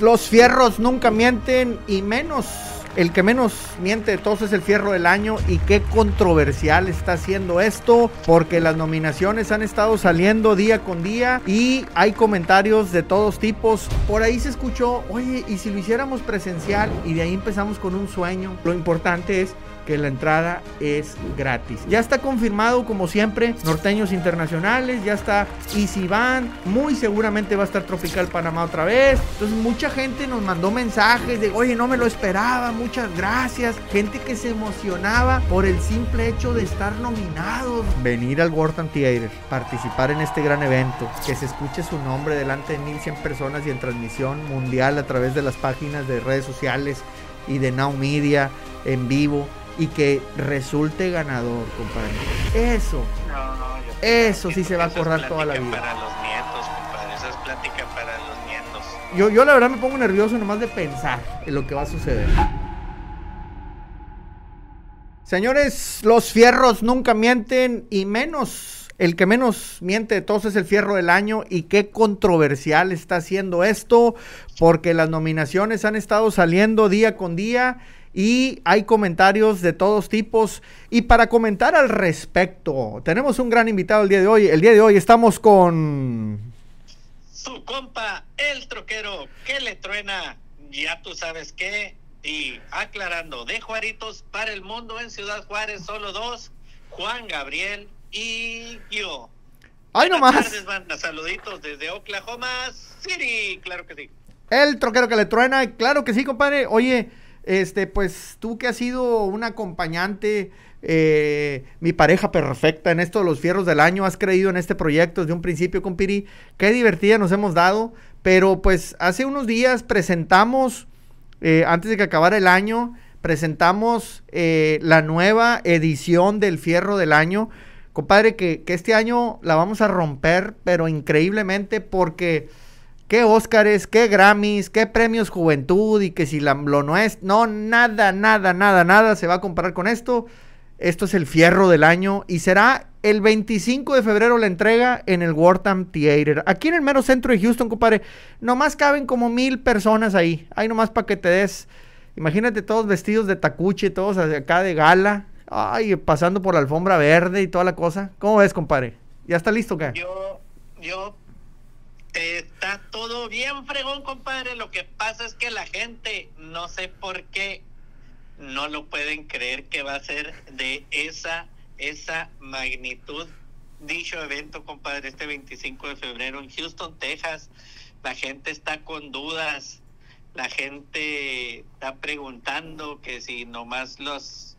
Los fierros nunca mienten y menos. El que menos miente de todos es el fierro del año y qué controversial está haciendo esto porque las nominaciones han estado saliendo día con día y hay comentarios de todos tipos. Por ahí se escuchó, oye, ¿y si lo hiciéramos presencial? Y de ahí empezamos con un sueño. Lo importante es que la entrada es gratis. Ya está confirmado, como siempre, norteños internacionales, ya está Easy Band, muy seguramente va a estar Tropical Panamá otra vez. Entonces, mucha gente nos mandó mensajes de, oye, no me lo esperaba, muchas gracias. Gente que se emocionaba por el simple hecho de estar nominados. Venir al World Theater, participar en este gran evento, que se escuche su nombre delante de 1100 personas y en transmisión mundial a través de las páginas de redes sociales y de Now Media en vivo y que resulte ganador, compadre. Eso. No, no, yo Eso sí se va a acordar toda la vida. Para los nietos, compadre. Esa es plática para los nietos. Yo, yo la verdad me pongo nervioso nomás de pensar en lo que va a suceder. Señores, los fierros nunca mienten y menos. El que menos miente de todos es el fierro del año y qué controversial está haciendo esto porque las nominaciones han estado saliendo día con día y hay comentarios de todos tipos. Y para comentar al respecto, tenemos un gran invitado el día de hoy. El día de hoy estamos con... Su compa, el troquero, que le truena, ya tú sabes qué. Y aclarando, de Juaritos para el mundo en Ciudad Juárez, solo dos, Juan Gabriel y yo. ¡Ay, no Buenas más! tardes, banda. Saluditos desde Oklahoma City. Claro que sí. El troquero que le truena, claro que sí, compadre. Oye, este, pues tú que has sido un acompañante, eh, mi pareja perfecta en esto de los fierros del año, has creído en este proyecto desde un principio, compiri. Qué divertida nos hemos dado. Pero pues hace unos días presentamos, eh, antes de que acabara el año, presentamos eh, la nueva edición del fierro del año. Compadre, que este año la vamos a romper, pero increíblemente porque qué Óscares, qué Grammys, qué premios Juventud y que si lo no es, no, nada, nada, nada, nada se va a comparar con esto. Esto es el fierro del año y será el 25 de febrero la entrega en el Wortham Theater. Aquí en el mero centro de Houston, compadre. Nomás caben como mil personas ahí. Ahí nomás para que te des. Imagínate todos vestidos de tacuche, todos acá de gala. Ay, pasando por la alfombra verde y toda la cosa. ¿Cómo ves, compadre? ¿Ya está listo, qué? Yo, yo, está todo bien fregón, compadre. Lo que pasa es que la gente, no sé por qué, no lo pueden creer que va a ser de esa, esa magnitud dicho evento, compadre, este 25 de febrero en Houston, Texas. La gente está con dudas. La gente está preguntando que si nomás los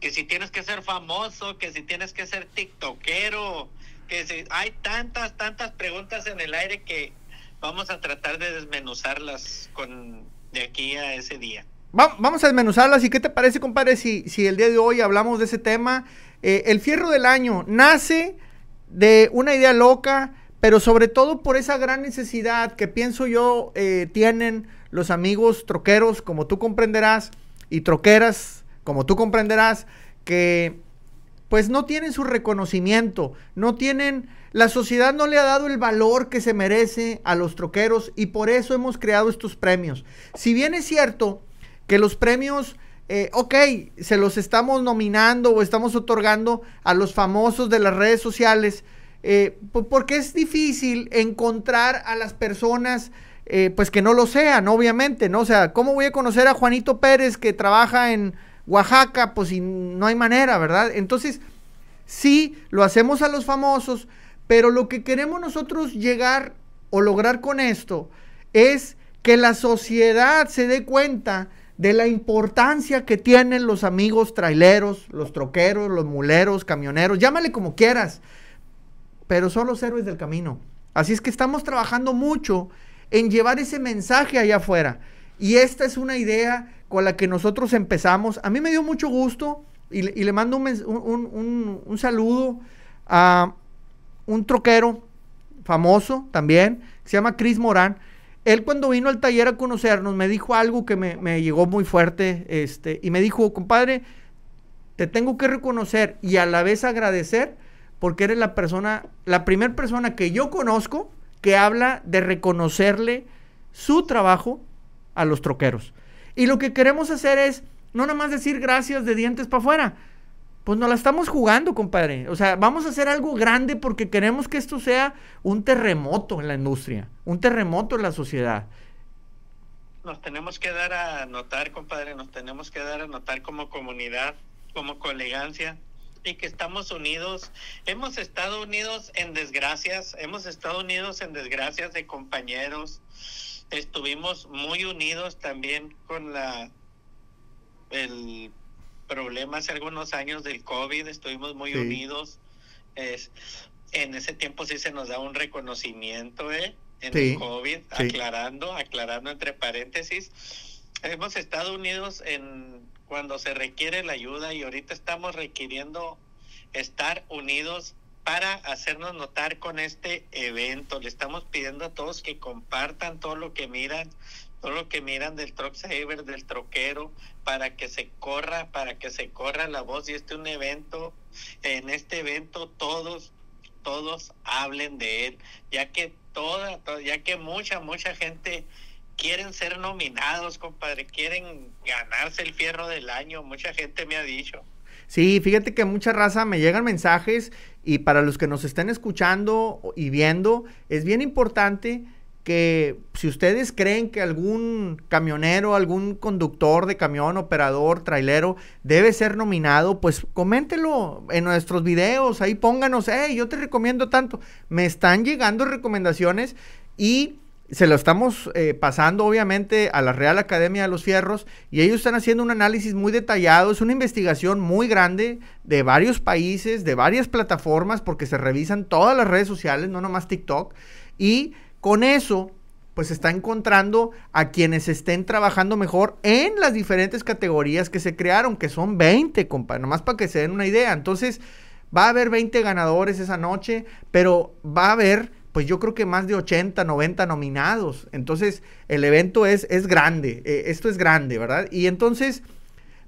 que si tienes que ser famoso, que si tienes que ser tiktokero, que hay tantas, tantas preguntas en el aire que vamos a tratar de desmenuzarlas con de aquí a ese día. Va- vamos a desmenuzarlas. ¿Y qué te parece, compadre, si, si el día de hoy hablamos de ese tema? Eh, el fierro del año nace de una idea loca, pero sobre todo por esa gran necesidad que pienso yo eh, tienen los amigos troqueros, como tú comprenderás, y troqueras, como tú comprenderás, que pues no tienen su reconocimiento, no tienen, la sociedad no le ha dado el valor que se merece a los troqueros y por eso hemos creado estos premios. Si bien es cierto que los premios, eh, ok, se los estamos nominando o estamos otorgando a los famosos de las redes sociales, eh, po- porque es difícil encontrar a las personas eh, pues que no lo sean, obviamente, ¿no? O sea, ¿cómo voy a conocer a Juanito Pérez que trabaja en Oaxaca? Pues no hay manera, ¿verdad? Entonces, sí, lo hacemos a los famosos, pero lo que queremos nosotros llegar o lograr con esto es que la sociedad se dé cuenta de la importancia que tienen los amigos traileros, los troqueros, los muleros, camioneros, llámale como quieras, pero son los héroes del camino. Así es que estamos trabajando mucho en llevar ese mensaje allá afuera. Y esta es una idea con la que nosotros empezamos. A mí me dio mucho gusto y le, mando un, saludo a un troquero famoso también, se llama Chris Morán. Él cuando vino al taller a conocernos me dijo algo que me, me llegó muy fuerte este, y me dijo, compadre, te tengo que reconocer y a la vez agradecer porque eres la persona, la primera persona que yo conozco que habla de reconocerle su trabajo a los troqueros. Y lo que queremos hacer es no nada más decir gracias de dientes para afuera. Pues nos la estamos jugando, compadre. O sea, vamos a hacer algo grande porque queremos que esto sea un terremoto en la industria, un terremoto en la sociedad. Nos tenemos que dar a notar, compadre, nos tenemos que dar a notar como comunidad, como colegancia, y que estamos unidos. Hemos estado unidos en desgracias, hemos estado unidos en desgracias de compañeros. Estuvimos muy unidos también con la el problema hace algunos años del COVID, estuvimos muy unidos. Es, en ese tiempo sí se nos da un reconocimiento ¿eh? en el COVID, aclarando, aclarando entre paréntesis. Hemos estado unidos en cuando se requiere la ayuda y ahorita estamos requiriendo estar unidos para hacernos notar con este evento. Le estamos pidiendo a todos que compartan todo lo que miran, todo lo que miran del Truck Saver, del troquero, para que se corra, para que se corra la voz y este un evento, en este evento todos, todos hablen de él, ya que toda, ya que mucha, mucha gente quieren ser nominados, compadre, quieren ganarse el fierro del año, mucha gente me ha dicho. Sí, fíjate que mucha raza me llegan mensajes y para los que nos estén escuchando y viendo, es bien importante que si ustedes creen que algún camionero, algún conductor de camión, operador, trailero, debe ser nominado, pues coméntelo en nuestros videos, ahí pónganos, hey, yo te recomiendo tanto. Me están llegando recomendaciones y se lo estamos eh, pasando obviamente a la Real Academia de los Fierros y ellos están haciendo un análisis muy detallado, es una investigación muy grande de varios países, de varias plataformas, porque se revisan todas las redes sociales, no nomás TikTok, y con eso, pues está encontrando a quienes estén trabajando mejor en las diferentes categorías que se crearon, que son 20, compa, nomás para que se den una idea. Entonces, va a haber 20 ganadores esa noche, pero va a haber, pues yo creo que más de 80, 90 nominados. Entonces, el evento es, es grande, eh, esto es grande, ¿verdad? Y entonces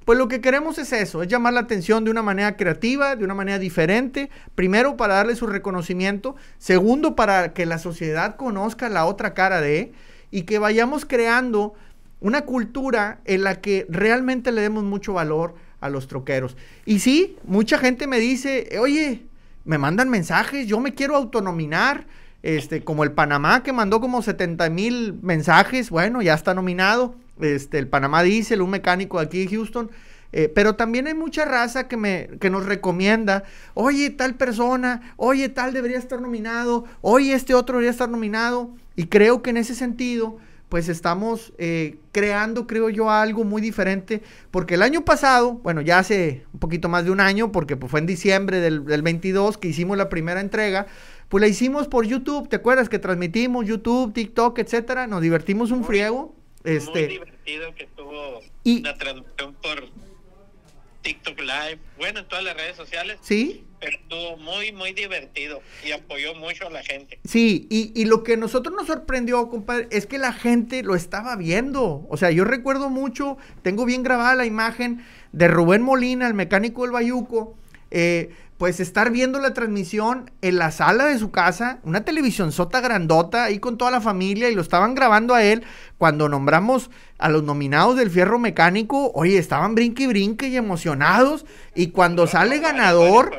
pues lo que queremos es eso, es llamar la atención de una manera creativa, de una manera diferente. Primero, para darle su reconocimiento. Segundo, para que la sociedad conozca la otra cara de y que vayamos creando una cultura en la que realmente le demos mucho valor a los troqueros. Y sí, mucha gente me dice, oye, me mandan mensajes, yo me quiero autonominar, este, como el Panamá que mandó como 70 mil mensajes, bueno, ya está nominado este, el Panamá Diesel, un mecánico aquí de Houston. Eh, pero también hay mucha raza que, me, que nos recomienda, oye, tal persona, oye, tal debería estar nominado, oye, este otro debería estar nominado. Y creo que en ese sentido, pues estamos eh, creando, creo yo, algo muy diferente. Porque el año pasado, bueno, ya hace un poquito más de un año, porque pues, fue en diciembre del, del 22 que hicimos la primera entrega, pues la hicimos por YouTube, ¿te acuerdas que transmitimos YouTube, TikTok, etcétera? Nos divertimos un friego. Este, muy divertido que tuvo y, la transmisión por TikTok Live, bueno, en todas las redes sociales. Sí. Pero estuvo muy, muy divertido y apoyó mucho a la gente. Sí, y, y lo que a nosotros nos sorprendió, compadre, es que la gente lo estaba viendo. O sea, yo recuerdo mucho, tengo bien grabada la imagen de Rubén Molina, el mecánico del Bayuco, eh, pues estar viendo la transmisión en la sala de su casa, una televisión sota grandota ahí con toda la familia y lo estaban grabando a él. Cuando nombramos a los nominados del fierro mecánico, oye, estaban brinque y brinque y emocionados. Y cuando sale ganador...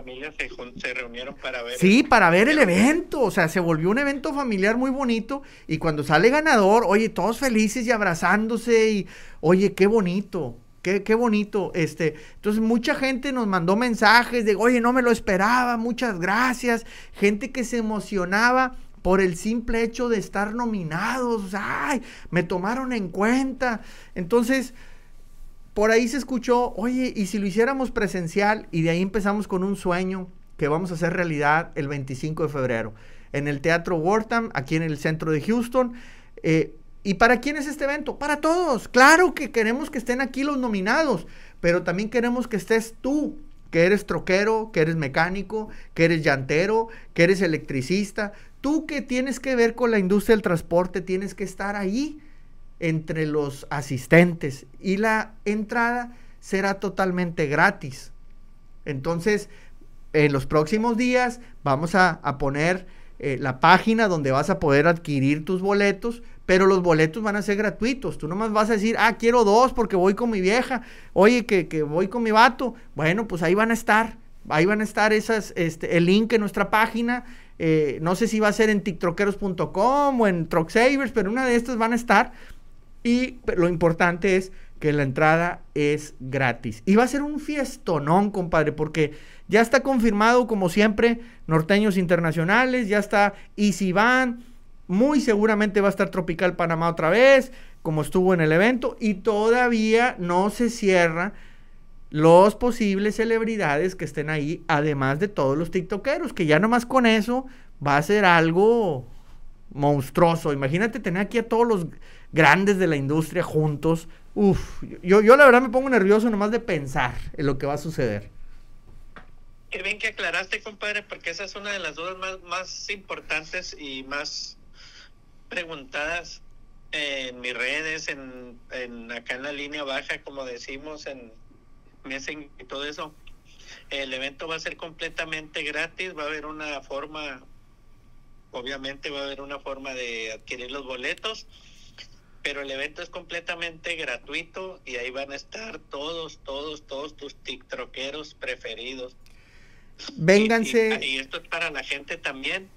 Se, reunieron para ver sí, para ver el evento, o sea, se volvió un evento familiar muy bonito. Y cuando sale ganador, oye, todos felices y abrazándose y, oye, qué bonito. Qué, qué, bonito. Este, entonces, mucha gente nos mandó mensajes de, oye, no me lo esperaba, muchas gracias. Gente que se emocionaba por el simple hecho de estar nominados. Ay, me tomaron en cuenta. Entonces, por ahí se escuchó, oye, ¿y si lo hiciéramos presencial? Y de ahí empezamos con un sueño que vamos a hacer realidad el 25 de febrero en el Teatro Wortham, aquí en el centro de Houston. Eh, ¿Y para quién es este evento? Para todos. Claro que queremos que estén aquí los nominados, pero también queremos que estés tú, que eres troquero, que eres mecánico, que eres llantero, que eres electricista. Tú que tienes que ver con la industria del transporte, tienes que estar ahí entre los asistentes y la entrada será totalmente gratis. Entonces, en los próximos días vamos a, a poner eh, la página donde vas a poder adquirir tus boletos, pero los boletos van a ser gratuitos. Tú nomás vas a decir, ah, quiero dos porque voy con mi vieja, oye, que, que voy con mi vato. Bueno, pues ahí van a estar, ahí van a estar esas, este, el link en nuestra página. Eh, no sé si va a ser en tiktroqueros.com o en Troxavers, pero una de estas van a estar. Y lo importante es que la entrada es gratis. Y va a ser un fiestonón, compadre, porque ya está confirmado, como siempre, norteños internacionales, ya está Easy muy seguramente va a estar Tropical Panamá otra vez, como estuvo en el evento, y todavía no se cierra los posibles celebridades que estén ahí, además de todos los tiktokeros, que ya nomás con eso va a ser algo monstruoso. Imagínate tener aquí a todos los grandes de la industria juntos. Uf, yo, yo la verdad me pongo nervioso nomás de pensar en lo que va a suceder. Qué bien que aclaraste, compadre, porque esa es una de las dudas más, importantes y más preguntadas en mis redes, en, en acá en la línea baja, como decimos, en Messing y todo eso. El evento va a ser completamente gratis, va a haber una forma, obviamente va a haber una forma de adquirir los boletos, pero el evento es completamente gratuito y ahí van a estar todos, todos, todos tus tiktokeros preferidos. Vénganse. Y, esto es para la gente también.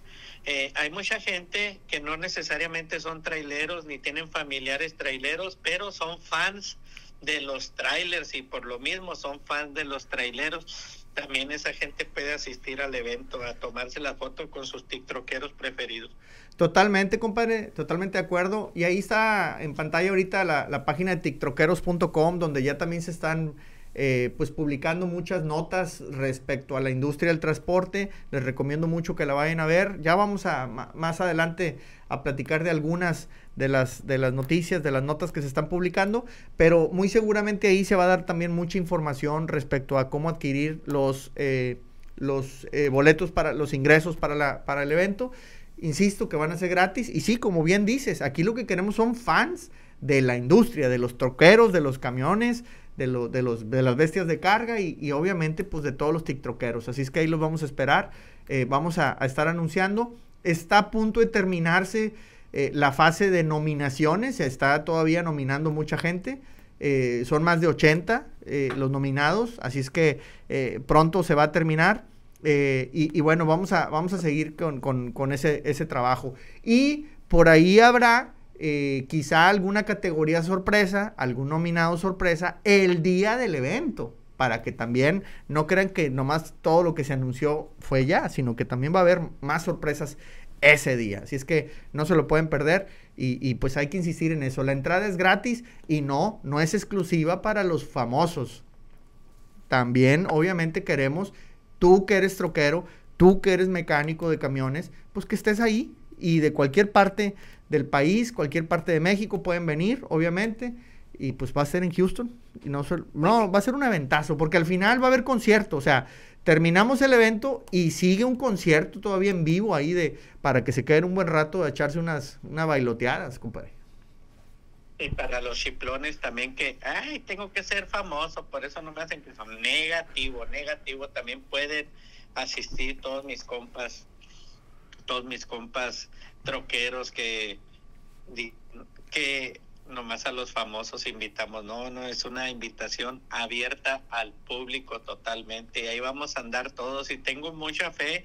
Eh, hay mucha gente que no necesariamente son traileros ni tienen familiares traileros, pero son fans de los trailers y por lo mismo son fans de los traileros. También esa gente puede asistir al evento a tomarse la foto con sus tiktokeros preferidos. Totalmente, compadre, totalmente de acuerdo. Y ahí está en pantalla ahorita la, la página de tiktokeros.com donde ya también se están eh, pues publicando muchas notas respecto a la industria del transporte. Les recomiendo mucho que la vayan a ver. Ya vamos a más adelante a platicar de algunas de las, de las noticias, de las notas que se están publicando, pero muy seguramente ahí se va a dar también mucha información respecto a cómo adquirir los, eh, los eh, boletos para los ingresos para, la, para el evento. Insisto que van a ser gratis y sí, como bien dices, aquí lo que queremos son fans de la industria, de los troqueros, de los camiones, de, lo, de, los, de las bestias de carga y, obviamente pues de todos los tiktokeros. Así es que ahí los vamos a esperar. Eh, vamos a, estar anunciando. Está a punto de terminarse eh, la fase de nominaciones. Se está todavía nominando mucha gente. Eh, son más de 80 los nominados. Así es que pronto se va a terminar. Y, bueno, vamos a, vamos a seguir con, con ese, ese trabajo. Y por ahí habrá eh, quizá alguna categoría sorpresa, algún nominado sorpresa el día del evento, para que también no crean que nomás todo lo que se anunció fue ya, sino que también va a haber más sorpresas ese día. Así es que no se lo pueden perder y, y, pues hay que insistir en eso. La entrada es gratis y no, no es exclusiva para los famosos. También obviamente queremos, tú que eres troquero, tú que eres mecánico de camiones, pues que estés ahí y de cualquier parte del país, cualquier parte de México pueden venir, obviamente, y pues va a ser en Houston. Y no, no, va a ser un eventazo, porque al final va a haber concierto, o sea, terminamos el evento y sigue un concierto todavía en vivo ahí de para que se queden un buen rato a echarse unas, unas bailoteadas, compadre. Y para los chiplones también que, ay, tengo que ser famoso, por eso no me hacen que son negativo, negativo, también pueden asistir todos mis compas, todos mis compas troqueros que, que nomás a los famosos invitamos, no, no, es una invitación abierta al público totalmente. Y ahí vamos a andar todos y tengo mucha fe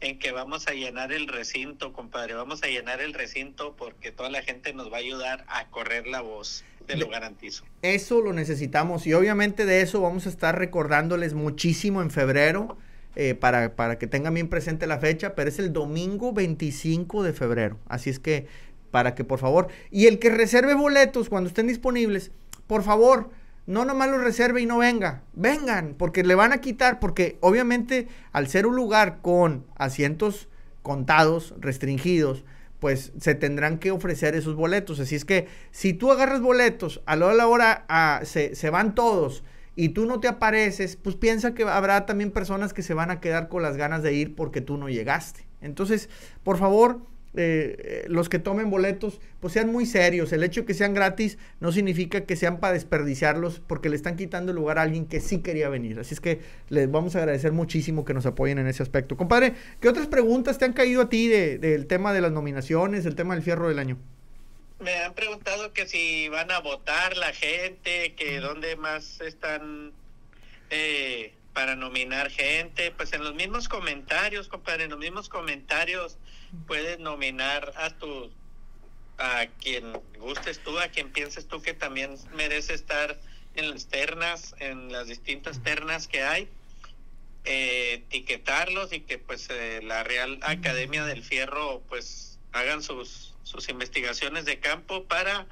en que vamos a llenar el recinto, compadre, vamos a llenar el recinto porque toda la gente nos va a ayudar a correr la voz, te lo garantizo. Eso lo necesitamos y obviamente de eso vamos a estar recordándoles muchísimo en febrero eh, para, para que tengan bien presente la fecha, pero es el domingo 25 de febrero. Así es que, para que por favor, y el que reserve boletos cuando estén disponibles, por favor, no nomás los reserve y no venga, vengan, porque le van a quitar, porque obviamente al ser un lugar con asientos contados, restringidos, pues se tendrán que ofrecer esos boletos. Así es que si tú agarras boletos, a la hora, a, se, se van todos y tú no te apareces, pues piensa que habrá también personas que se van a quedar con las ganas de ir porque tú no llegaste. Entonces, por favor, eh, los que tomen boletos, pues sean muy serios. El hecho de que sean gratis no significa que sean para desperdiciarlos porque le están quitando el lugar a alguien que sí quería venir. Así es que les vamos a agradecer muchísimo que nos apoyen en ese aspecto. Compadre, ¿qué otras preguntas te han caído a ti del tema de las nominaciones, del tema del fierro del año? Me han preguntado que si van a votar la gente, que dónde más están eh, para nominar gente, pues en los mismos comentarios, compadre, en los mismos comentarios puedes nominar a tu a quien gustes tú, a quien pienses tú que también merece estar en las ternas, en las distintas ternas que hay, eh, etiquetarlos y que pues eh, la Real Academia del Fierro pues hagan sus, sus investigaciones de campo para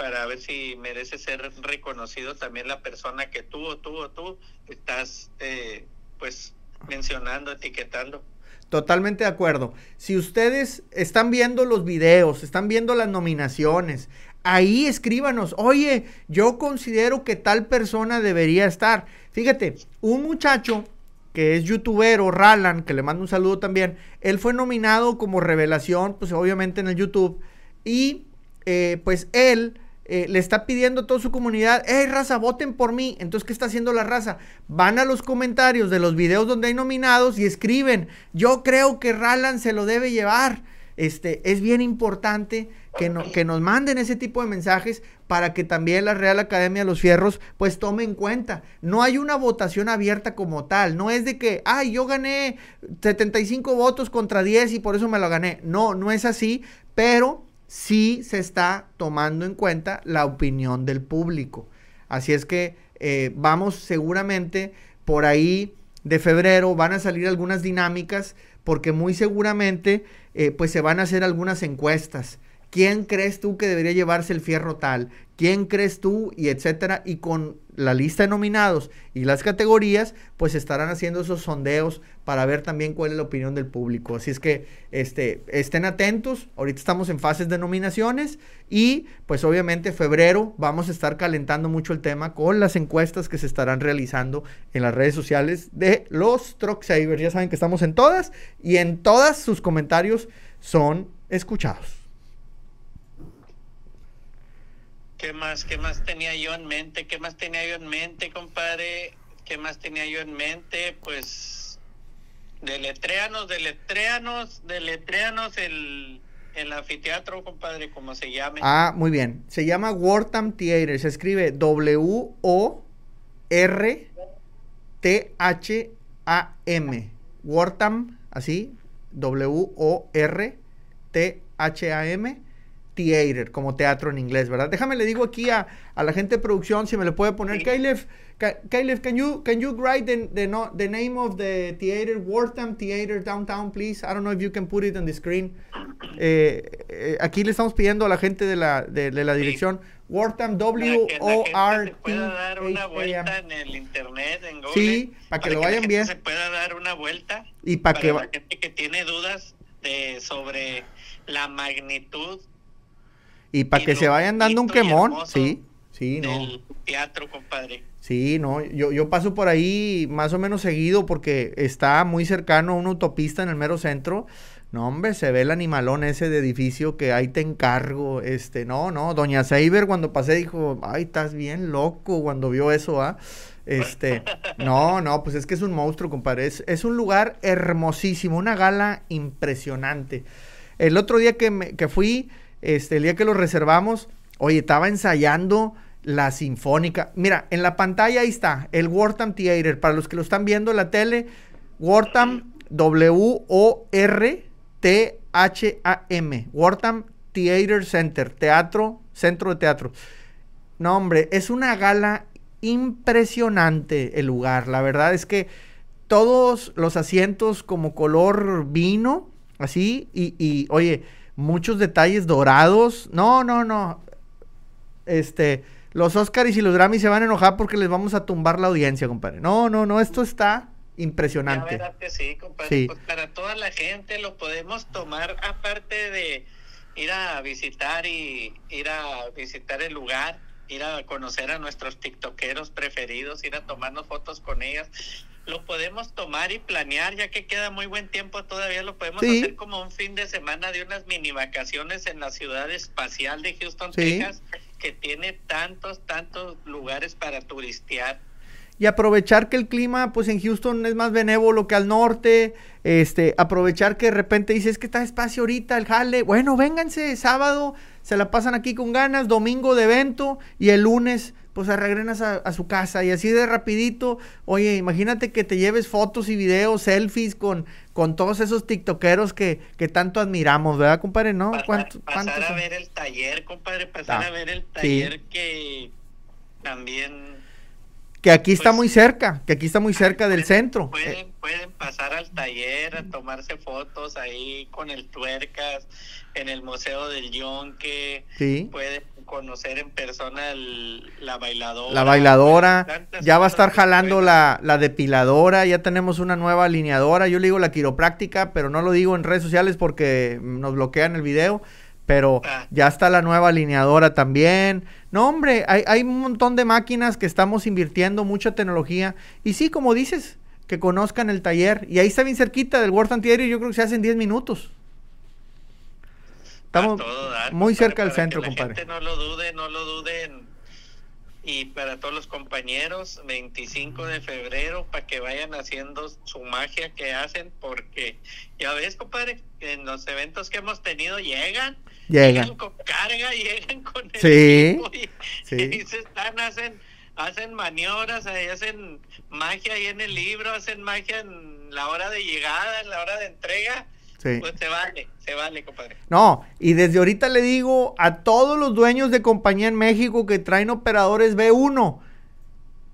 para ver si merece ser reconocido también la persona que tú o tú o tú estás eh, pues mencionando, etiquetando. Totalmente de acuerdo. Si ustedes están viendo los videos, están viendo las nominaciones, ahí escríbanos, oye, yo considero que tal persona debería estar. Fíjate, un muchacho que es youtubero, Ralan, que le mando un saludo también, él fue nominado como revelación, pues obviamente en el YouTube, y eh, pues él eh, le está pidiendo a toda su comunidad, hey raza, voten por mí. Entonces, ¿qué está haciendo la raza? Van a los comentarios de los videos donde hay nominados y escriben, yo creo que Ralan se lo debe llevar. Este, es bien importante que, que nos manden ese tipo de mensajes para que también la Real Academia de los Fierros pues tome en cuenta. No hay una votación abierta como tal, no es de que, ay, yo gané 75 votos contra 10 y por eso me lo gané. No, no es así, pero sí se está tomando en cuenta la opinión del público. Así es que eh, vamos seguramente por ahí de febrero van a salir algunas dinámicas porque muy seguramente eh, pues se van a hacer algunas encuestas. ¿Quién crees tú que debería llevarse el fierro tal? ¿Quién crees tú? Y etcétera. Y con la lista de nominados y las categorías, pues estarán haciendo esos sondeos para ver también cuál es la opinión del público. Así es que este, estén atentos, ahorita estamos en fases de nominaciones y pues obviamente febrero vamos a estar calentando mucho el tema con las encuestas que se estarán realizando en las redes sociales de los Truck Savers. Ya saben que estamos en todas y en todas sus comentarios son escuchados. ¿Qué más, qué más tenía yo en mente? ¿Qué más tenía yo en mente, compadre? ¿Qué más tenía yo en mente? Pues deletréanos, deletréanos, deletréanos el, el anfiteatro, compadre, como se llame. Ah, muy bien. Se llama Wortham Theater. Se escribe W-O-R-T-H-A-M. Wortham, así. W-O-R-T-H-A-M theater, como teatro en inglés, ¿verdad? Déjame le digo aquí a, a la gente de producción si me le puede poner, Caleb, Caleb, can you can you write the, the, no, the name of the theater, Wortham Theater Downtown, please? I don't know if you can put it on the screen. Eh, eh, aquí le estamos pidiendo a la gente de la, de, de la dirección, Wortham, W O R T. dar una vuelta en el internet, en Google. Sí, para que lo vayan bien. Se pueda dar una vuelta. Y para, que la gente que tiene dudas de sobre la magnitud y para que se vayan dando un quemón, sí, sí, no. teatro, compadre. Sí, no, yo, yo paso por ahí más o menos seguido porque está muy cercano a una autopista en el mero centro. No, hombre, se ve el animalón ese de edificio que ahí te encargo. Este, no, no, doña Seiber cuando pasé dijo, ay, estás bien loco cuando vio eso, ¿ah? Este, no, no, pues es que es un monstruo, compadre. Es, es un lugar hermosísimo, una gala impresionante. El otro día que, me, que fui, este, el día que lo reservamos, oye, estaba ensayando la sinfónica. Mira, en la pantalla ahí está, el Wortham Theater. Para los que lo están viendo en la tele, Wortham, W-O-R-T-H-A-M. Wortham Theater Center, teatro, centro de teatro. No, hombre, es una gala impresionante el lugar. La verdad es que todos los asientos como color vino, así, y, y oye, muchos detalles dorados. No, no, no. Este, los Oscars y los Grammys se van a enojar porque les vamos a tumbar la audiencia, compadre. No, no, no, esto está impresionante. La verdad que sí, compadre. Pues para toda la gente lo podemos tomar aparte de ir a visitar y ir a visitar el lugar ir a conocer a nuestros tiktokeros preferidos, ir a tomarnos fotos con ellas. Lo podemos tomar y planear, ya que queda muy buen tiempo todavía, lo podemos Sí. hacer como un fin de semana de unas mini vacaciones en la ciudad espacial de Houston, Sí. Texas, que tiene tantos, tantos lugares para turistear. y aprovechar que el clima pues en Houston es más benévolo que al norte, este, aprovechar que de repente dices que está espacio ahorita el jale, bueno, vénganse sábado, se la pasan aquí con ganas, domingo de evento y el lunes pues se regrenas a, a su casa y así de rapidito, oye, imagínate que te lleves fotos y videos, selfies con, con todos esos tiktokeros que, que tanto admiramos, ¿verdad, compadre? ¿No? Pasar, ¿Cuánto- pasar cuántos a ver el taller, compadre, pasar Ah, a ver el sí. taller que también Que aquí está pues- muy cerca, que aquí está muy cerca del centro. Pueden, pueden pasar al taller a tomarse fotos ahí con el tuercas en el Museo del Yonque. sí. Pueden conocer en persona el- la bailadora. La bailadora, ya va a estar jalando la, la depiladora, ya tenemos una nueva alineadora, yo le digo la quiropráctica, pero no lo digo en redes sociales porque nos bloquean el video, pero Ah. ya está la nueva alineadora también. No, hombre, hay, hay un montón de máquinas que estamos invirtiendo, mucha tecnología, y sí, como dices, que conozcan el taller, y ahí está bien cerquita del World Antiaéreo, yo creo que se hace en 10 minutos. Estamos dar, muy compadre, cerca del que centro, la compadre. gente no lo dude, no lo duden. Y para todos los compañeros, 25 de febrero, para que vayan haciendo su magia que hacen, porque ya ves, compadre, en los eventos que hemos tenido llegan, Llegan. con carga, llegan con el Sí, equipo y, sí. y se están, hacen, hacen maniobras, hacen magia ahí en el libro, hacen magia en la hora de llegada, en la hora de entrega, Sí. pues se vale, se vale, compadre. No, y desde ahorita le digo a todos los dueños de compañía en México que traen operadores B1,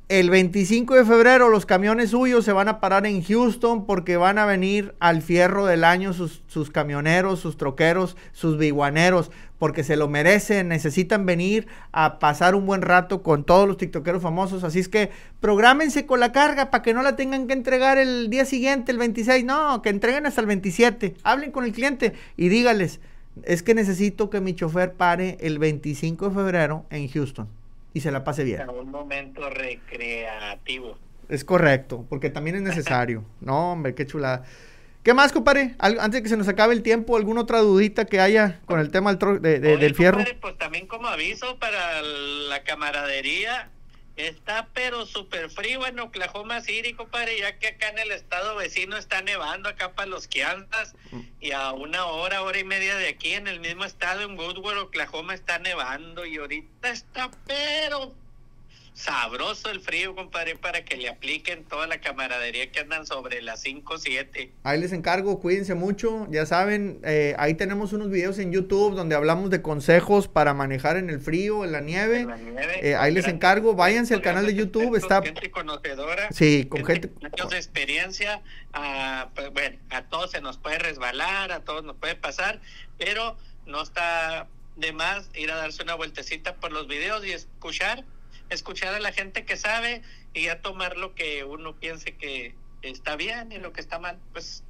el 25 de febrero los camiones suyos se van a parar en Houston porque van a venir al fierro del año sus, sus camioneros, sus troqueros, sus biguaneros, porque se lo merecen, necesitan venir a pasar un buen rato con todos los tiktokeros famosos. Así es que prográmense con la carga para que no la tengan que entregar el día siguiente, el 26. No, que entreguen hasta el 27. Hablen con el cliente y dígales, es que necesito que mi chofer pare el 25 de febrero en Houston y se la pase bien. a un momento recreativo. Es correcto, porque también es necesario. No, hombre, qué chulada. ¿Qué más, compadre? Al- Antes de que se nos acabe el tiempo, ¿alguna otra dudita que haya con el tema del, tro- de- de- Oye, del fierro? compadre, pues también como aviso para la camaradería, está pero súper frío en Oklahoma City, compadre, ya que acá en el estado vecino está nevando acá para los Kansas Mm. y a una hora, hora y media de aquí en el mismo estado, en Woodward, Oklahoma, está nevando y ahorita está pero sabroso el frío, compadre, para que le apliquen toda la camaradería que andan sobre las 5 7. Ahí les encargo, cuídense mucho. Ya saben, eh, ahí tenemos unos videos en YouTube donde hablamos de consejos para manejar en el frío, en la nieve. en la nieve, Eh, ahí les encargo, váyanse al canal de YouTube, está- gente conocedora. Sí, con gente... con años de experiencia, ah, pues, bueno, a todos se nos puede resbalar, a todos nos puede pasar, pero no está de más ir a darse una vueltecita por los videos y escuchar, escuchar a la gente que sabe y ya tomar lo que uno piense que está bien y lo que está mal, pues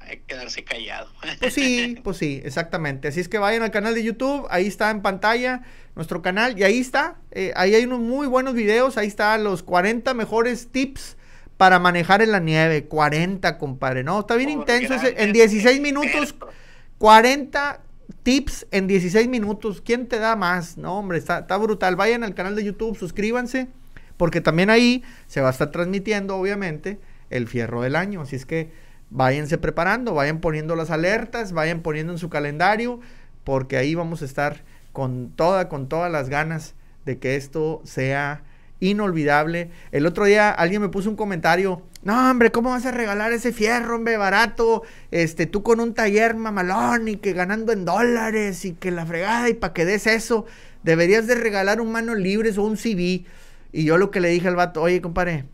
hay que quedarse callado. Pues sí, pues sí, exactamente. Así es que vayan al canal de YouTube, ahí está en pantalla nuestro canal y ahí está, eh, ahí hay unos muy buenos videos, ahí están los 40 mejores tips para manejar en la nieve. 40, compadre, ¿no? Está bien Por intenso ese- en grandes 16 minutos. expertos. 40 tips en 16 minutos. ¿Quién te da más? No, hombre, está, brutal. Vayan al canal de YouTube, suscríbanse, porque también ahí se va a estar transmitiendo, obviamente, el fierro del año. Así es que váyanse preparando, vayan poniendo las alertas, vayan poniendo en su calendario, porque ahí vamos a estar con toda, con todas las ganas de que esto sea inolvidable. El otro día alguien me puso un comentario, no hombre, ¿cómo vas a regalar ese fierro, hombre, barato? Este, tú con un taller mamalón y que ganando en dólares y que la fregada y para que des eso, deberías de regalar un manos libres o un CV. Y yo lo que le dije al vato, oye, compadre,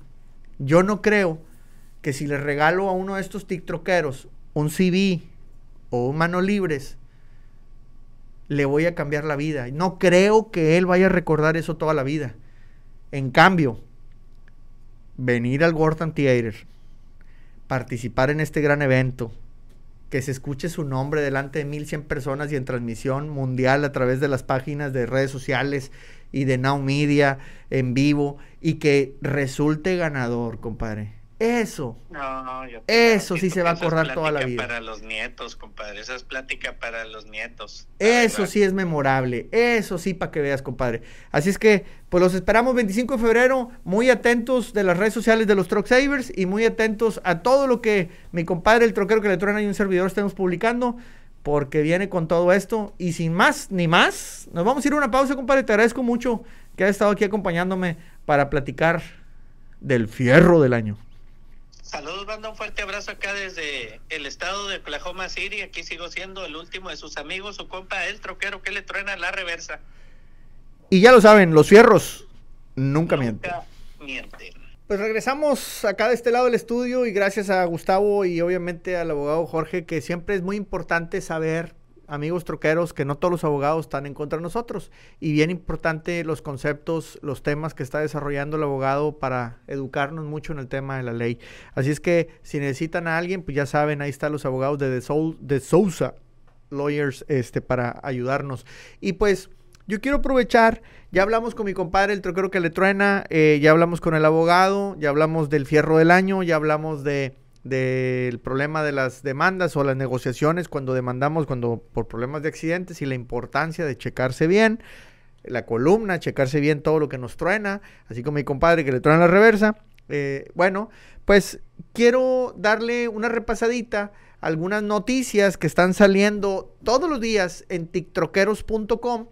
yo no creo que si le regalo a uno de estos tiktokeros un CV o un manos libres, le voy a cambiar la vida. No creo que él vaya a recordar eso toda la vida. En cambio, venir al World Theater, participar en este gran evento que se escuche su nombre delante de 1100 personas y en transmisión mundial a través de las páginas de redes sociales y de Now Media en vivo y que resulte ganador, compadre. Eso. No, yo Eso sí se va a acordar toda la vida. Para los nietos, compadre. Esa es plática para los nietos. Eso verdad. sí es memorable. Eso sí para que veas, compadre. Así es que, pues los esperamos 25 de febrero. Muy atentos de las redes sociales de los Truck Savers y muy atentos a todo lo que mi compadre, el troquero que le truena y un servidor estemos publicando. Porque viene con todo esto. Y sin más ni más, nos vamos a ir a una pausa, compadre. Te agradezco mucho que hayas estado aquí acompañándome para platicar del fierro del año. Saludos, banda. Un fuerte abrazo acá desde el estado de Oklahoma City. Aquí sigo siendo el último de sus amigos, su compa, el troquero que le truena la reversa. Y ya lo saben, los fierros nunca mienten. Nunca mienten. Pues regresamos acá de este lado del estudio y gracias a Gustavo y obviamente al abogado Jorge, que siempre es muy importante saber, amigos troqueros, que no todos los abogados están en contra de nosotros. Y bien importante los conceptos, los temas que está desarrollando el abogado para educarnos mucho en el tema de la ley. Así es que si necesitan a alguien, pues ya saben, ahí están los abogados de, de, Soul, Sousa Lawyers este, para ayudarnos. Y pues yo quiero aprovechar, ya hablamos con mi compadre, el troquero que le truena, eh, ya hablamos con el abogado, ya hablamos del fierro del año, ya hablamos de del problema de las demandas o las negociaciones cuando demandamos cuando por problemas de accidentes y la importancia de checarse bien la columna, checarse bien todo lo que nos truena, así como mi compadre que le truena la reversa. Eh, bueno, pues quiero darle una repasadita a algunas noticias que están saliendo todos los días en tiktroqueros.com.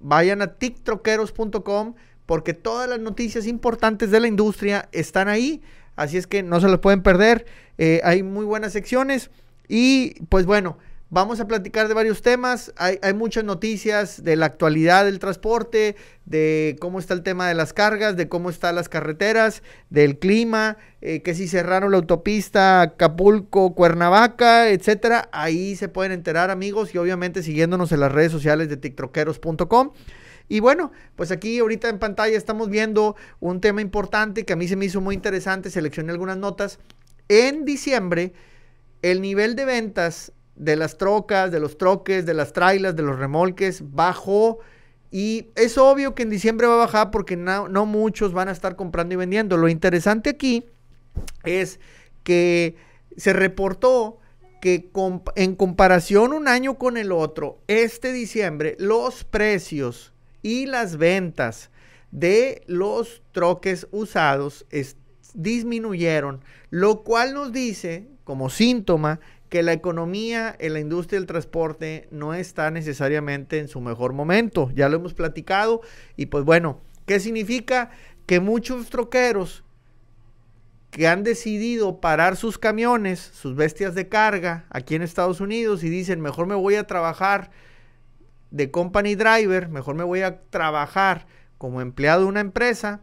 Vayan a tiktroqueros.com porque todas las noticias importantes de la industria están ahí. Así es que no se las pueden perder. Eh, hay muy buenas secciones. Y pues bueno, vamos a platicar de varios temas. Hay, hay, muchas noticias de la actualidad del transporte, de cómo está el tema de las cargas, de cómo están las carreteras, del clima, eh, que si cerraron la autopista Acapulco, Cuernavaca, etcétera. Ahí se pueden enterar, amigos, y obviamente siguiéndonos en las redes sociales de tiktroqueros.com. Y bueno, pues aquí ahorita en pantalla estamos viendo un tema importante que a mí se me hizo muy interesante, seleccioné algunas notas. En diciembre, el nivel de ventas de las trocas, de los troques, de las trailas, de los remolques bajó y es obvio que en diciembre va a bajar porque no, muchos van a estar comprando y vendiendo. Lo interesante aquí es que se reportó que en comparación un año con el otro, este diciembre, los precios y las ventas de los troques usados disminuyeron, lo cual nos dice como síntoma que la economía en la industria del transporte no está necesariamente en su mejor momento. Ya lo hemos platicado y pues bueno, ¿qué significa? Que muchos troqueros que han decidido parar sus camiones, sus bestias de carga aquí en Estados Unidos y dicen, mejor me voy a trabajar de company driver, mejor me voy a trabajar como empleado de una empresa,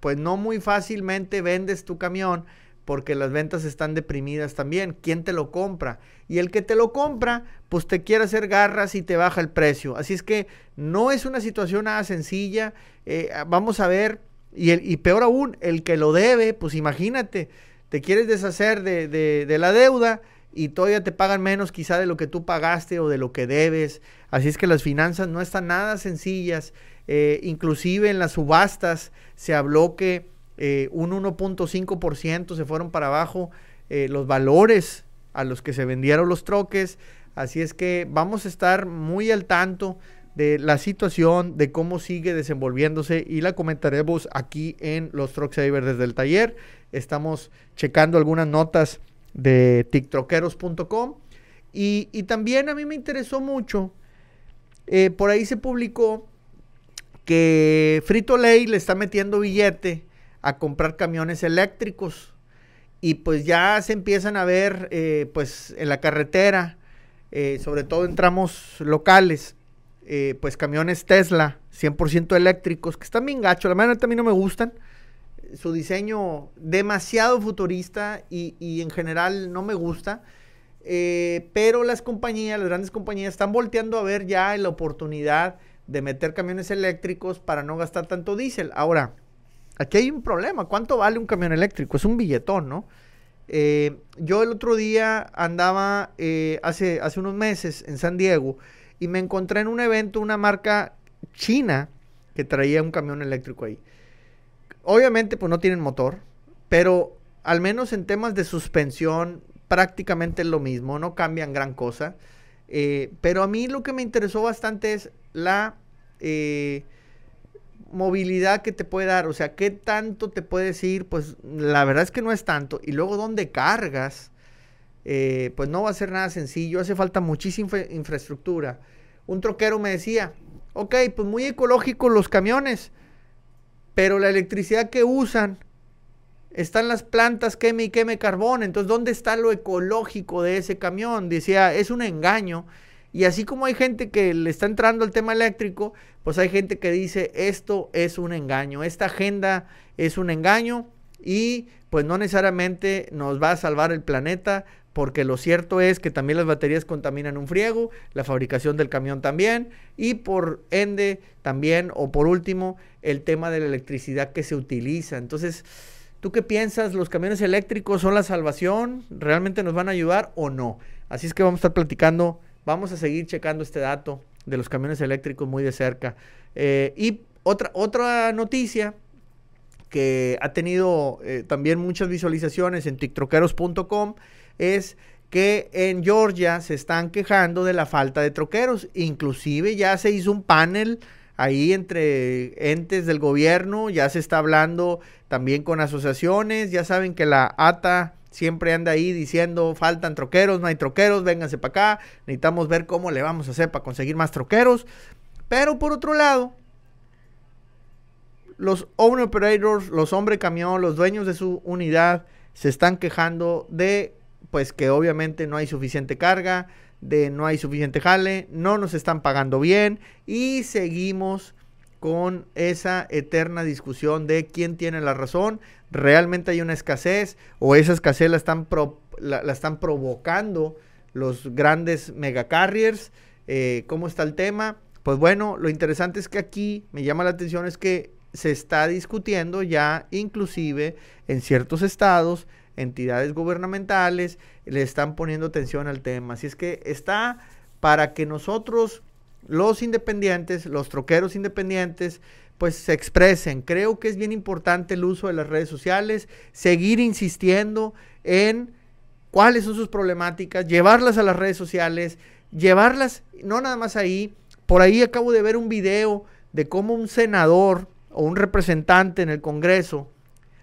pues no muy fácilmente vendes tu camión porque las ventas están deprimidas también. ¿Quién te lo compra? Y el que te lo compra, pues te quiere hacer garras y te baja el precio. Así es que no es una situación nada sencilla. Eh, vamos a ver, y, el, y, peor aún, el que lo debe, pues imagínate, te quieres deshacer de, de, de la deuda y todavía te pagan menos quizá de lo que tú pagaste o de lo que debes. Así es que las finanzas no están nada sencillas. Eh, inclusive en las subastas se habló que eh, un 1.5% se fueron para abajo eh, los valores a los que se vendieron los troques. Así es que vamos a estar muy al tanto de la situación, de cómo sigue desenvolviéndose y la comentaremos aquí en los Truck Savers desde el taller. Estamos checando algunas notas de tiktroqueros.com y, y, también a mí me interesó mucho, eh, por ahí se publicó que Frito Lay le está metiendo billete a comprar camiones eléctricos. Y pues ya se empiezan a ver eh, pues en la carretera, eh, sobre todo en tramos locales, pues camiones Tesla 100% eléctricos que están bien gachos, la verdad a mí no me gustan, su diseño demasiado futurista y, en general no me gusta, eh, pero las compañías, las grandes compañías están volteando a ver ya la oportunidad de meter camiones eléctricos para no gastar tanto diésel. Ahora, aquí hay un problema. ¿Cuánto vale un camión eléctrico? Es un billetón, ¿no? Eh, yo el otro día andaba eh, hace unos meses en San Diego y me encontré en un evento una marca china que traía un camión eléctrico ahí. Obviamente pues no tienen motor, pero al menos en temas de suspensión prácticamente es lo mismo, no cambian gran cosa. Eh, pero a mí lo que me interesó bastante es la eh, movilidad que te puede dar, o sea, qué tanto te puedes ir, pues la verdad es que no es tanto. Y luego dónde cargas, eh, pues no va a ser nada sencillo, hace falta muchísima infraestructura. Un troquero me decía, ok, pues muy ecológicos los camiones, pero la electricidad que usan están las plantas queme y queme carbón. Entonces, ¿dónde está lo ecológico de ese camión? Decía, es un engaño. Y así como hay gente que le está entrando al tema eléctrico, pues hay gente que dice, esto es un engaño, esta agenda es un engaño y pues no necesariamente nos va a salvar el planeta, porque lo cierto es que también las baterías contaminan un friego, la fabricación del camión también, y por ende también, o por último, el tema de la electricidad que se utiliza. Entonces, ¿Tú qué piensas? ¿Los camiones eléctricos son la salvación? ¿Realmente nos van a ayudar o no? Así es que vamos a estar platicando, vamos a seguir checando este dato de los camiones eléctricos muy de cerca. Eh, y otra, otra noticia que ha tenido eh, también muchas visualizaciones en tiktroqueros.com es que en Georgia se están quejando de la falta de troqueros. Inclusive ya se hizo un panel ahí entre entes del gobierno, ya se está hablando también con asociaciones, ya saben que la ATA siempre anda ahí diciendo faltan troqueros, no hay troqueros, vénganse para acá, necesitamos ver cómo le vamos a hacer para conseguir más troqueros. Pero por otro lado, los owner operators, los hombre camión, los dueños de su unidad se están quejando de pues que obviamente no hay suficiente carga, de no hay suficiente jale, no nos están pagando bien y seguimos con esa eterna discusión de quién tiene la razón, realmente hay una escasez o esa escasez la están, la, están provocando los grandes megacarriers, eh, ¿cómo está el tema? Pues bueno, lo interesante es que aquí me llama la atención es que se está discutiendo ya inclusive en ciertos estados entidades gubernamentales le están poniendo atención al tema. Así es que está para que nosotros, los independientes, los troqueros independientes, pues se expresen. Creo que es bien importante el uso de las redes sociales, seguir insistiendo en cuáles son sus problemáticas, llevarlas a las redes sociales, llevarlas, no nada más ahí, por ahí acabo de ver un video de cómo un senador o un representante en el Congreso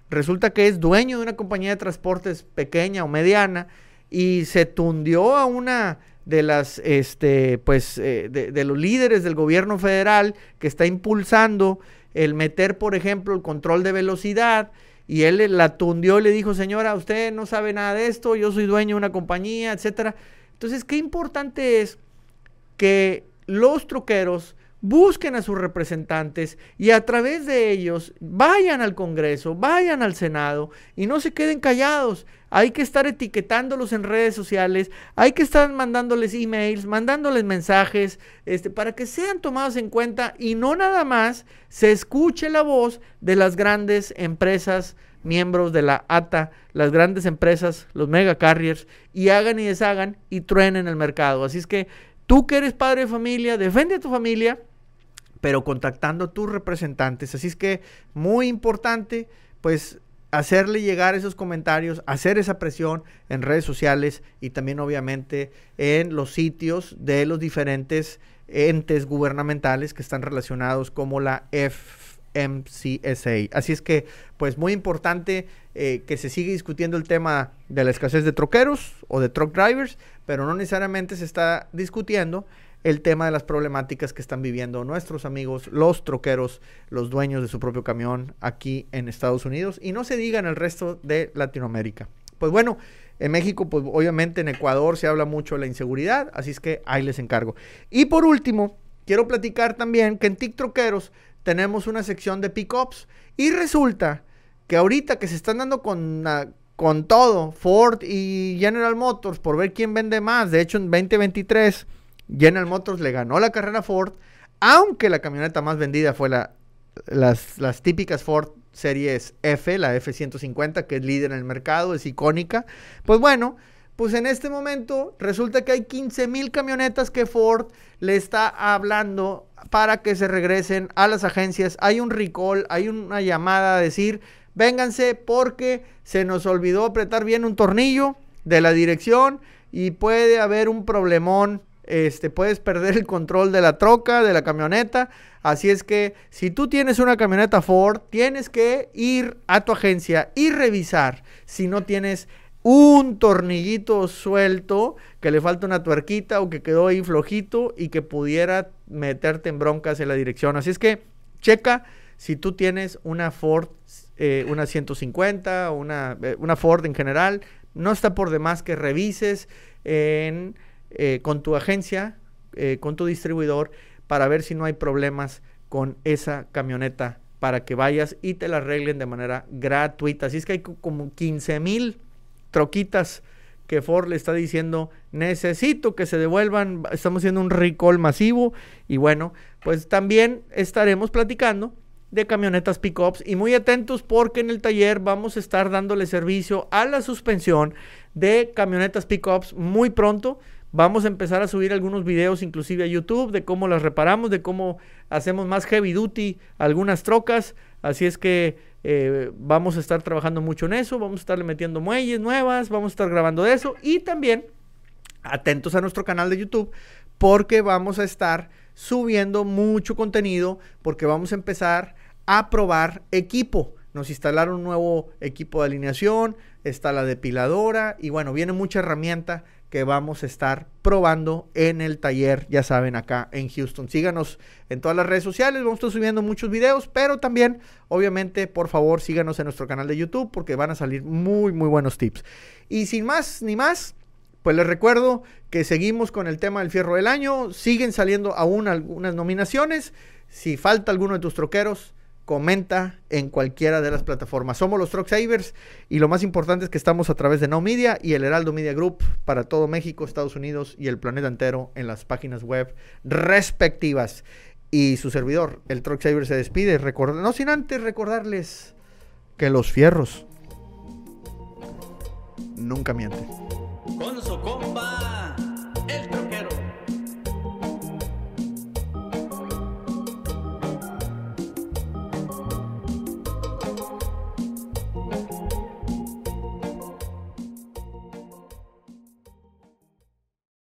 resulta que es dueño de una compañía de transportes pequeña o mediana y se tundió a una de las, este, pues, eh, de, los líderes del gobierno federal que está impulsando el meter, por ejemplo, el control de velocidad. Y él la tundió y le dijo, señora, usted no sabe nada de esto, yo soy dueño de una compañía, etcétera. Entonces, qué importante es que los troqueros busquen a sus representantes y a través de ellos vayan al Congreso, vayan al Senado y no se queden callados. Hay que estar etiquetándolos en redes sociales, hay que estar mandándoles emails, mandándoles mensajes, este, para que sean tomados en cuenta y no nada más se escuche la voz de las grandes empresas miembros de la ATA, las grandes empresas, los mega carriers, y hagan y deshagan y truenen el mercado. Así es que Tú que eres padre de familia, defiende a tu familia, pero contactando a tus representantes. Así es que muy importante, pues hacerle llegar esos comentarios, hacer esa presión en redes sociales y también obviamente en los sitios de los diferentes entes gubernamentales que están relacionados como la FMCSA. Así es que, pues muy importante eh, que se siga discutiendo el tema de la escasez de troqueros o de truck drivers, pero no necesariamente se está discutiendo el tema de las problemáticas que están viviendo nuestros amigos, los troqueros, los dueños de su propio camión aquí en Estados Unidos y no se diga en el resto de Latinoamérica. Pues bueno, en México, pues obviamente en Ecuador se habla mucho de la inseguridad, así es que ahí les encargo. Y por último, quiero platicar también que en TikTokeros tenemos una sección de pickups y resulta que ahorita que se están dando con, con todo, Ford y General Motors, por ver quién vende más. De hecho, en 2023, General Motors le ganó la carrera a Ford, aunque la camioneta más vendida fue la, las, las típicas Ford series F, la F-150, que es líder en el mercado, es icónica. Pues bueno, pues en este momento resulta que hay 15 mil camionetas que Ford le está hablando para que se regresen a las agencias. Hay un recall, hay una llamada a decir, vénganse porque se nos olvidó apretar bien un tornillo de la dirección y puede haber un problemón. Este, puedes perder el control de la troca, de la camioneta. Así es que si tú tienes una camioneta Ford, tienes que ir a tu agencia y revisar si no tienes un tornillito suelto, que le falta una tuerquita o que quedó ahí flojito y que pudiera meterte en broncas en la dirección. Así es que checa si tú tienes una Ford, eh, una 150 o una, eh, una, Ford en general, no está por demás que revises en, eh, con tu agencia, con tu distribuidor, para ver si no hay problemas con esa camioneta para que vayas y te la arreglen de manera gratuita. Así es que hay como 15 mil troquitas que Ford le está diciendo, necesito que se devuelvan, estamos haciendo un recall masivo y bueno, pues también estaremos platicando de camionetas pickups y muy atentos porque en el taller vamos a estar dándole servicio a la suspensión de camionetas pickups muy pronto. Vamos a empezar a subir algunos videos inclusive a YouTube de cómo las reparamos, de cómo hacemos más heavy duty algunas trocas. Así es que eh, vamos a estar trabajando mucho en eso, vamos a estarle metiendo muelles nuevas, vamos a estar grabando de eso y también atentos a nuestro canal de YouTube porque vamos a estar subiendo mucho contenido porque vamos a empezar a probar equipo. Nos instalaron un nuevo equipo de alineación, está la depiladora y bueno, viene mucha herramienta que vamos a estar probando en el taller, ya saben, acá en Houston. Síganos en todas las redes sociales, vamos a estar subiendo muchos videos, pero también, obviamente, por favor, síganos en nuestro canal de YouTube porque van a salir muy, muy buenos tips. Y sin más ni más, pues les recuerdo que seguimos con el tema del fierro del año, siguen saliendo aún algunas nominaciones. Si falta alguno de tus troqueros, comenta en cualquiera de las plataformas. Somos los Truck Savers y lo más importante es que estamos a través de No Media y el Heraldo Media Group para todo México, Estados Unidos y el planeta entero en las páginas web respectivas. Y su servidor, el Truck Saver, se despide, no sin antes recordarles que los fierros nunca mienten. Con